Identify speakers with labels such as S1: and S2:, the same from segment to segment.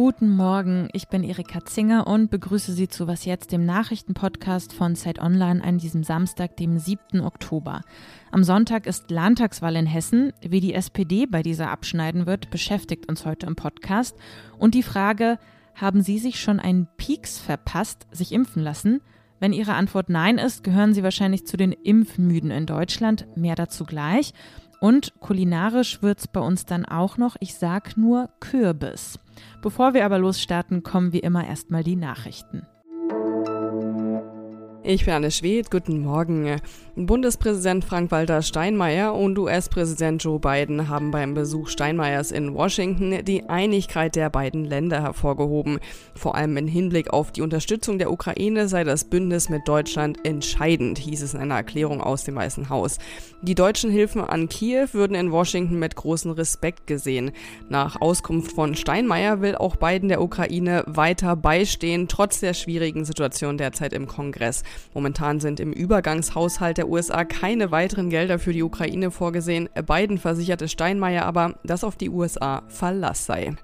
S1: Guten Morgen, ich bin Erika Zinger und begrüße Sie zu Was jetzt, dem Nachrichtenpodcast von Zeit Online an diesem Samstag, dem 7. Oktober. Am Sonntag ist Landtagswahl in Hessen. Wie die SPD bei dieser abschneiden wird, beschäftigt uns heute im Podcast. Und die Frage, haben Sie sich schon einen Pieks verpasst, sich impfen lassen? Wenn Ihre Antwort Nein ist, gehören Sie wahrscheinlich zu den Impfmüden in Deutschland. Mehr dazu gleich. Und kulinarisch wird es bei uns dann auch noch, ich sag nur Kürbis. Bevor wir aber losstarten, kommen wie immer erstmal die Nachrichten.
S2: Ich bin Anne Schwedt, guten Morgen. Bundespräsident Frank-Walter Steinmeier und US-Präsident Joe Biden haben beim Besuch Steinmeiers in Washington die Einigkeit der beiden Länder hervorgehoben. Vor allem im Hinblick auf die Unterstützung der Ukraine sei das Bündnis mit Deutschland entscheidend, hieß es in einer Erklärung aus dem Weißen Haus. Die deutschen Hilfen an Kiew würden in Washington mit großem Respekt gesehen. Nach Auskunft von Steinmeier will auch Biden der Ukraine weiter beistehen, trotz der schwierigen Situation derzeit im Kongress. Momentan sind im Übergangshaushalt der USA keine weiteren Gelder für die Ukraine vorgesehen. Biden versicherte Steinmeier aber, dass auf die USA Verlass sei.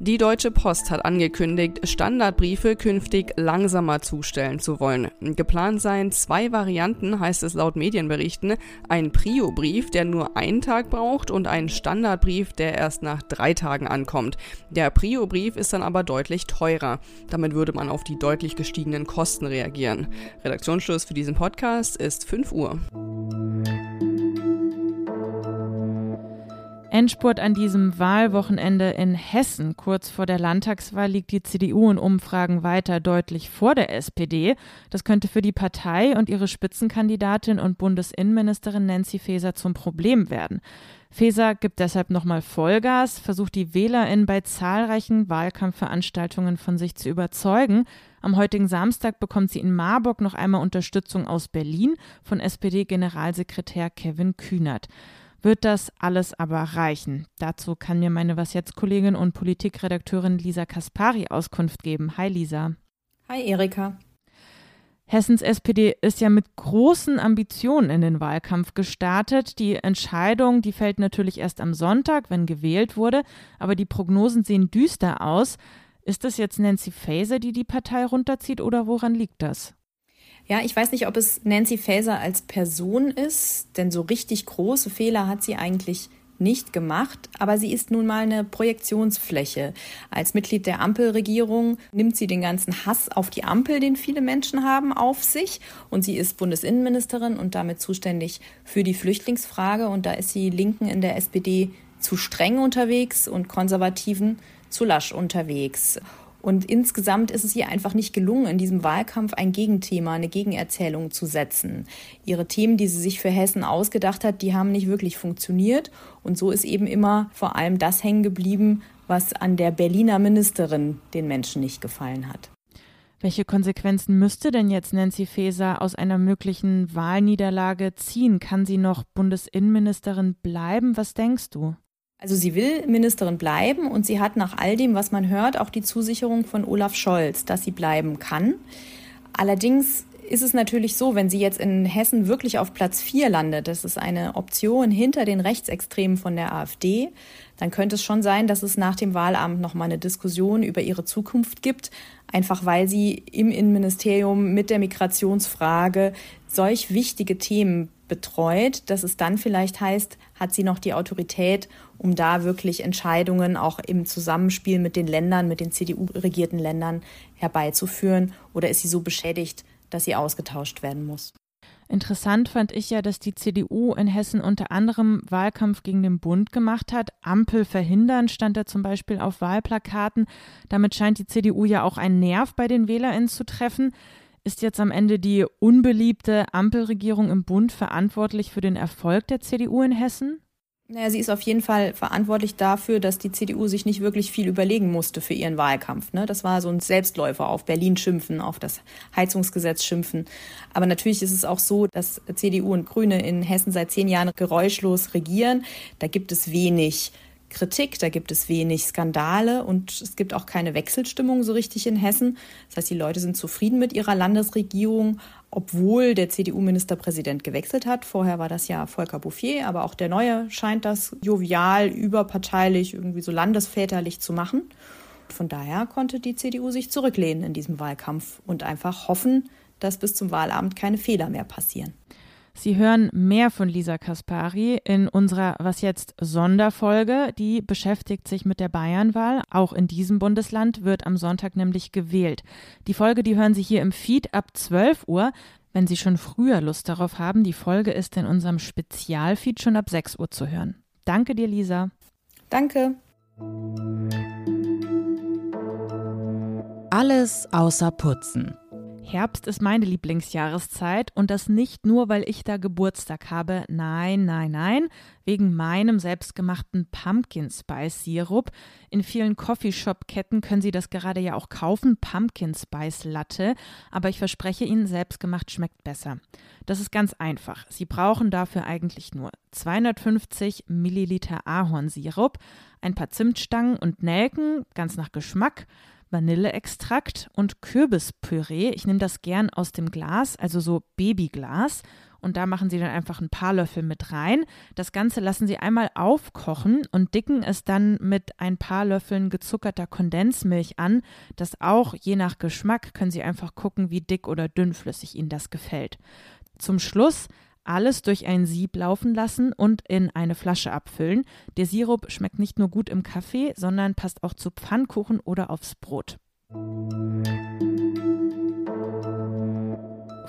S2: Die Deutsche Post hat angekündigt, Standardbriefe künftig langsamer zustellen zu wollen. Geplant seien zwei Varianten, heißt es laut Medienberichten. Ein Prio-Brief, der nur einen Tag braucht und ein Standardbrief, der erst nach drei Tagen ankommt. Der Prio-Brief ist dann aber deutlich teurer. Damit würde man auf die deutlich gestiegenen Kosten reagieren. Redaktionsschluss für diesen Podcast ist 5 Uhr.
S1: Endspurt an diesem Wahlwochenende in Hessen. Kurz vor der Landtagswahl liegt die CDU in Umfragen weiter deutlich vor der SPD. Das könnte für die Partei und ihre Spitzenkandidatin und Bundesinnenministerin Nancy Faeser zum Problem werden. Faeser gibt deshalb nochmal Vollgas, versucht die WählerInnen bei zahlreichen Wahlkampfveranstaltungen von sich zu überzeugen. Am heutigen Samstag bekommt sie in Marburg noch einmal Unterstützung aus Berlin von SPD-Generalsekretär Kevin Kühnert wird das alles aber reichen? Dazu kann mir meine Was jetzt Kollegin und Politikredakteurin Lisa Kaspari Auskunft geben. Hi Lisa.
S3: Hi Erika.
S1: Hessens SPD ist ja mit großen Ambitionen in den Wahlkampf gestartet. Die Entscheidung, die fällt natürlich erst am Sonntag, wenn gewählt wurde, aber die Prognosen sehen düster aus. Ist es jetzt Nancy Faeser, die die Partei runterzieht oder woran liegt das?
S3: Ja, ich weiß nicht, ob es Nancy Faeser als Person ist, denn so richtig große Fehler hat sie eigentlich nicht gemacht, aber sie ist nun mal eine Projektionsfläche. Als Mitglied der Ampelregierung nimmt sie den ganzen Hass auf die Ampel, den viele Menschen haben, auf sich. Und sie ist Bundesinnenministerin und damit zuständig für die Flüchtlingsfrage. Und da ist die Linken in der SPD zu streng unterwegs und Konservativen zu lasch unterwegs. Und insgesamt ist es ihr einfach nicht gelungen, in diesem Wahlkampf ein Gegenthema, eine Gegenerzählung zu setzen. Ihre Themen, die sie sich für Hessen ausgedacht hat, die haben nicht wirklich funktioniert. Und so ist eben immer vor allem das hängen geblieben, was an der Berliner Ministerin den Menschen nicht gefallen hat.
S1: Welche Konsequenzen müsste denn jetzt Nancy Faeser aus einer möglichen Wahlniederlage ziehen? Kann sie noch Bundesinnenministerin bleiben? Was denkst du?
S3: Also sie will Ministerin bleiben und sie hat nach all dem, was man hört, auch die Zusicherung von Olaf Scholz, dass sie bleiben kann. Allerdings ist es natürlich so, wenn sie jetzt in Hessen wirklich auf Platz 4 landet, das ist eine Option hinter den Rechtsextremen von der AfD, dann könnte es schon sein, dass es nach dem Wahlamt noch mal eine Diskussion über ihre Zukunft gibt, einfach weil sie im Innenministerium mit der Migrationsfrage solch wichtige Themen betreut, dass es dann vielleicht heißt, hat sie noch die Autorität, um da wirklich Entscheidungen auch im Zusammenspiel mit den Ländern, mit den CDU-regierten Ländern herbeizuführen? Oder ist sie so beschädigt, dass sie ausgetauscht werden muss?
S1: Interessant fand ich ja, dass die CDU in Hessen unter anderem Wahlkampf gegen den Bund gemacht hat. Ampel verhindern stand da zum Beispiel auf Wahlplakaten. Damit scheint die CDU ja auch einen Nerv bei den WählerInnen zu treffen. Ist jetzt am Ende die unbeliebte Ampelregierung im Bund verantwortlich für den Erfolg der CDU in Hessen?
S3: Naja, sie ist auf jeden Fall verantwortlich dafür, dass die CDU sich nicht wirklich viel überlegen musste für ihren Wahlkampf. Ne? Das war so ein Selbstläufer auf Berlin schimpfen, auf das Heizungsgesetz schimpfen. Aber natürlich ist es auch so, dass CDU und Grüne in Hessen seit zehn Jahren geräuschlos regieren. Da gibt es wenig Kritik, da gibt es wenig Skandale und es gibt auch keine Wechselstimmung so richtig in Hessen. Das heißt, die Leute sind zufrieden mit ihrer Landesregierung, obwohl der CDU-Ministerpräsident gewechselt hat. Vorher war das ja Volker Bouffier, aber auch der neue scheint das jovial, überparteilich, irgendwie so landesväterlich zu machen. Von daher konnte die CDU sich zurücklehnen in diesem Wahlkampf und einfach hoffen, dass bis zum Wahlabend keine Fehler mehr passieren.
S1: Sie hören mehr von Lisa Kaspari in unserer Was jetzt Sonderfolge. Die beschäftigt sich mit der Bayernwahl. Auch in diesem Bundesland wird am Sonntag nämlich gewählt. Die Folge, die hören Sie hier im Feed ab 12 Uhr. Wenn Sie schon früher Lust darauf haben, die Folge ist in unserem Spezialfeed schon ab 6 Uhr zu hören. Danke dir, Lisa.
S3: Danke.
S4: Alles außer Putzen.
S1: Herbst ist meine Lieblingsjahreszeit und das nicht nur, weil ich da Geburtstag habe. Nein, nein, nein, wegen meinem selbstgemachten Pumpkin Spice Sirup. In vielen Coffeeshop-Ketten können Sie das gerade ja auch kaufen, Pumpkin Spice Latte, aber ich verspreche Ihnen, selbstgemacht schmeckt besser. Das ist ganz einfach. Sie brauchen dafür eigentlich nur 250 Milliliter Ahornsirup, ein paar Zimtstangen und Nelken, ganz nach Geschmack, Vanilleextrakt und Kürbispüree. Ich nehme das gern aus dem Glas, also so Babyglas. Und da machen Sie dann einfach ein paar Löffel mit rein. Das Ganze lassen Sie einmal aufkochen und dicken es dann mit ein paar Löffeln gezuckerter Kondensmilch an. Das auch je nach Geschmack können Sie einfach gucken, wie dick oder dünnflüssig Ihnen das gefällt. Zum Schluss alles durch ein Sieb laufen lassen und in eine Flasche abfüllen. Der Sirup schmeckt nicht nur gut im Kaffee, sondern passt auch zu Pfannkuchen oder aufs Brot.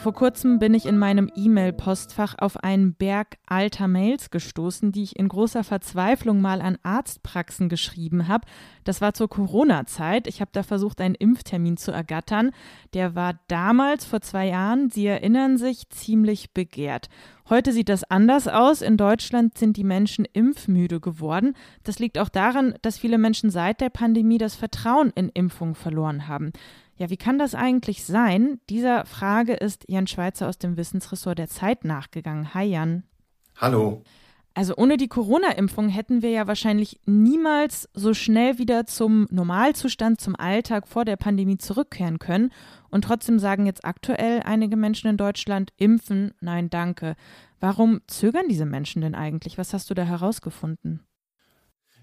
S1: Vor kurzem bin ich in meinem E-Mail-Postfach auf einen Berg alter Mails gestoßen, die ich in großer Verzweiflung mal an Arztpraxen geschrieben habe. Das war zur Corona-Zeit. Ich habe da versucht, einen Impftermin zu ergattern. Der war damals, vor zwei Jahren, Sie erinnern sich, ziemlich begehrt. Heute sieht das anders aus. In Deutschland sind die Menschen impfmüde geworden. Das liegt auch daran, dass viele Menschen seit der Pandemie das Vertrauen in Impfungen verloren haben. Ja, wie kann das eigentlich sein? Dieser Frage ist Jan Schweizer aus dem Wissensressort der Zeit nachgegangen. Hi Jan.
S5: Hallo.
S1: Also ohne die Corona-Impfung hätten wir ja wahrscheinlich niemals so schnell wieder zum Normalzustand, zum Alltag vor der Pandemie zurückkehren können. Und trotzdem sagen jetzt aktuell einige Menschen in Deutschland, impfen, nein, danke. Warum zögern diese Menschen denn eigentlich? Was hast du da herausgefunden?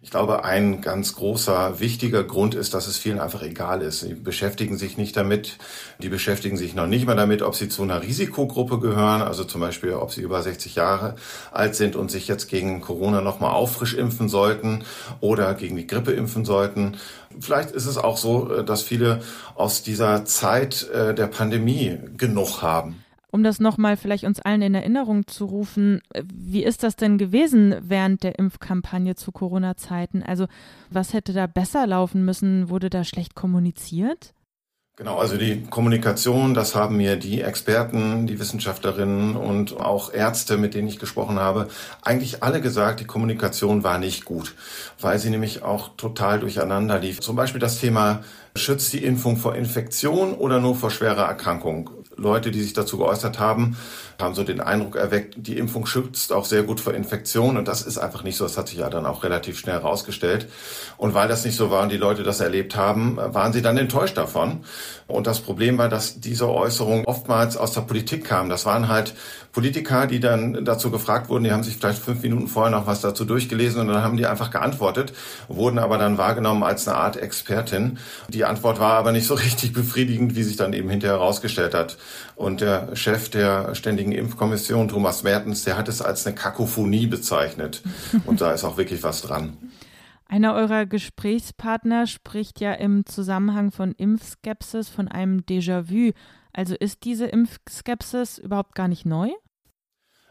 S5: Ich glaube, ein ganz großer, wichtiger Grund ist, dass es vielen einfach egal ist. Sie beschäftigen sich nicht damit. Die beschäftigen sich noch nicht mal damit, ob sie zu einer Risikogruppe gehören, also zum Beispiel, ob sie über 60 Jahre alt sind und sich jetzt gegen Corona nochmal auffrisch impfen sollten oder gegen die Grippe impfen sollten. Vielleicht ist es auch so, dass viele aus dieser Zeit äh, der Pandemie genug haben
S1: um das nochmal vielleicht uns allen in Erinnerung zu rufen, wie ist das denn gewesen während der Impfkampagne zu Corona-Zeiten? Also was hätte da besser laufen müssen? Wurde da schlecht kommuniziert?
S5: Genau, also die Kommunikation, das haben mir die Experten, die Wissenschaftlerinnen und auch Ärzte, mit denen ich gesprochen habe, eigentlich alle gesagt, die Kommunikation war nicht gut, weil sie nämlich auch total durcheinander lief. Zum Beispiel das Thema, schützt die Impfung vor Infektion oder nur vor schwerer Erkrankung? Leute, die sich dazu geäußert haben, haben so den Eindruck erweckt, die Impfung schützt auch sehr gut vor Infektionen und das ist einfach nicht so. Das hat sich ja dann auch relativ schnell herausgestellt. Und weil das nicht so war und die Leute das erlebt haben, waren sie dann enttäuscht davon. Und das Problem war, dass diese Äußerungen oftmals aus der Politik kamen. Das waren halt Politiker, die dann dazu gefragt wurden, die haben sich vielleicht fünf Minuten vorher noch was dazu durchgelesen und dann haben die einfach geantwortet, wurden aber dann wahrgenommen als eine Art Expertin. Die Antwort war aber nicht so richtig befriedigend, wie sich dann eben hinterher herausgestellt hat. Und der Chef der Ständigen Impfkommission, Thomas Mertens, der hat es als eine Kakophonie bezeichnet. Und da ist auch wirklich was dran.
S1: Einer eurer Gesprächspartner spricht ja im Zusammenhang von Impfskepsis von einem Déjà-vu. Also ist diese Impfskepsis überhaupt gar nicht neu?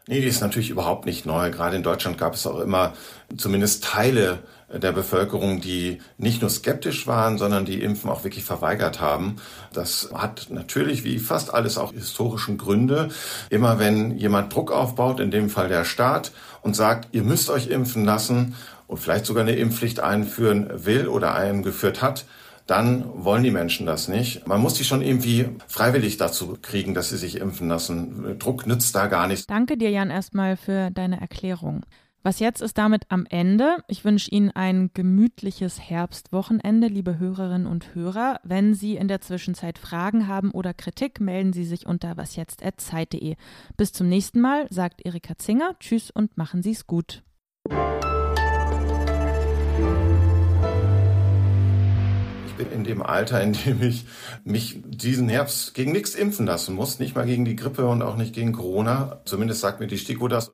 S5: Nee, die ist natürlich überhaupt nicht neu. Gerade in Deutschland gab es auch immer zumindest Teile der Bevölkerung, die nicht nur skeptisch waren, sondern die Impfen auch wirklich verweigert haben. Das hat natürlich wie fast alles auch historischen Gründe. Immer wenn jemand Druck aufbaut, in dem Fall der Staat, und sagt, ihr müsst euch impfen lassen und vielleicht sogar eine Impfpflicht einführen will oder eingeführt hat, dann wollen die Menschen das nicht. Man muss die schon irgendwie freiwillig dazu kriegen, dass sie sich impfen lassen. Druck nützt da gar nichts.
S1: Danke dir, Jan, erstmal für deine Erklärung. Was jetzt ist damit am Ende. Ich wünsche Ihnen ein gemütliches Herbstwochenende, liebe Hörerinnen und Hörer. Wenn Sie in der Zwischenzeit Fragen haben oder Kritik, melden Sie sich unter wasjetzt.zeit.de. Bis zum nächsten Mal, sagt Erika Zinger. Tschüss und machen Sie es gut.
S5: in dem Alter, in dem ich mich diesen Herbst gegen nichts impfen lassen muss, nicht mal gegen die Grippe und auch nicht gegen Corona. Zumindest sagt mir die STIKO das.